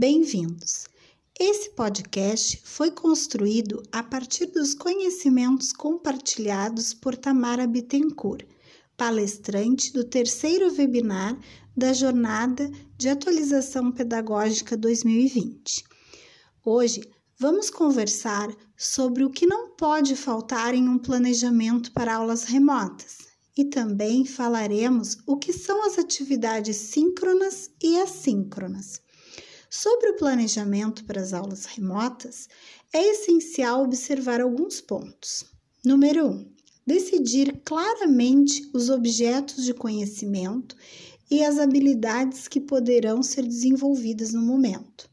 Bem-vindos! Esse podcast foi construído a partir dos conhecimentos compartilhados por Tamara Bittencourt, palestrante do terceiro webinar da Jornada de Atualização Pedagógica 2020. Hoje vamos conversar sobre o que não pode faltar em um planejamento para aulas remotas e também falaremos o que são as atividades síncronas e assíncronas. Sobre o planejamento para as aulas remotas, é essencial observar alguns pontos. Número 1. Um, decidir claramente os objetos de conhecimento e as habilidades que poderão ser desenvolvidas no momento.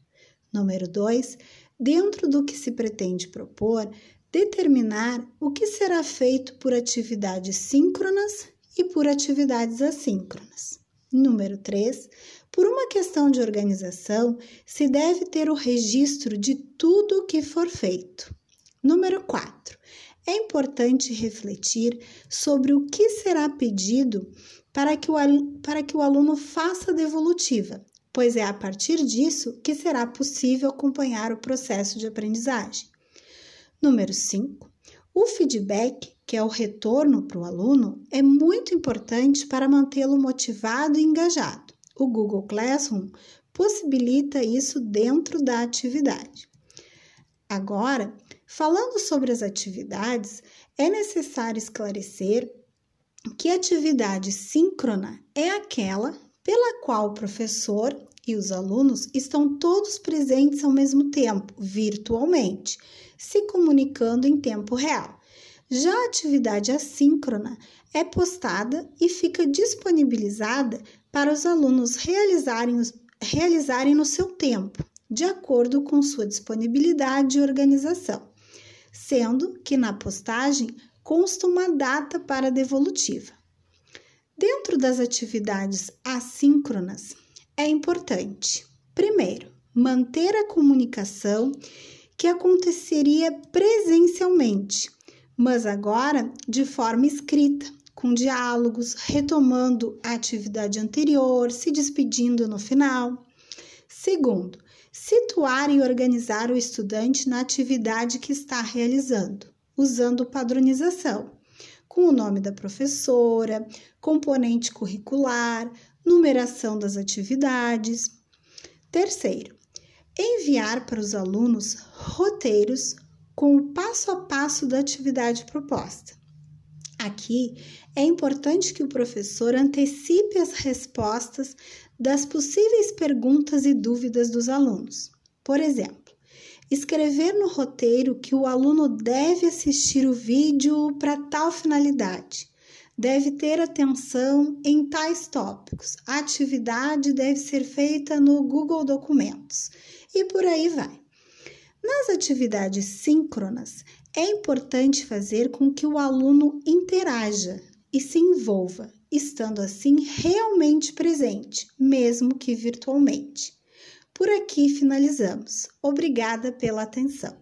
Número 2. Dentro do que se pretende propor, determinar o que será feito por atividades síncronas e por atividades assíncronas. Número 3. Por uma questão de organização, se deve ter o registro de tudo o que for feito. Número 4. É importante refletir sobre o que será pedido para que, o, para que o aluno faça a devolutiva, pois é a partir disso que será possível acompanhar o processo de aprendizagem. Número 5. O feedback, que é o retorno para o aluno, é muito importante para mantê-lo motivado e engajado. O Google Classroom possibilita isso dentro da atividade. Agora, falando sobre as atividades, é necessário esclarecer que atividade síncrona é aquela pela qual o professor e os alunos estão todos presentes ao mesmo tempo, virtualmente, se comunicando em tempo real. Já a atividade assíncrona é postada e fica disponibilizada para os alunos realizarem, realizarem no seu tempo, de acordo com sua disponibilidade e organização, sendo que na postagem consta uma data para a devolutiva. Dentro das atividades assíncronas, é importante, primeiro, manter a comunicação que aconteceria presencialmente, mas agora de forma escrita, com diálogos, retomando a atividade anterior, se despedindo no final. Segundo, situar e organizar o estudante na atividade que está realizando usando padronização, com o nome da professora, componente curricular, numeração das atividades. Terceiro, enviar para os alunos roteiros com o passo a passo da atividade proposta. Aqui é importante que o professor antecipe as respostas das possíveis perguntas e dúvidas dos alunos. Por exemplo, escrever no roteiro que o aluno deve assistir o vídeo para tal finalidade, deve ter atenção em tais tópicos, a atividade deve ser feita no Google Documentos e por aí vai. Nas atividades síncronas, é importante fazer com que o aluno interaja e se envolva, estando assim realmente presente, mesmo que virtualmente. Por aqui finalizamos. Obrigada pela atenção.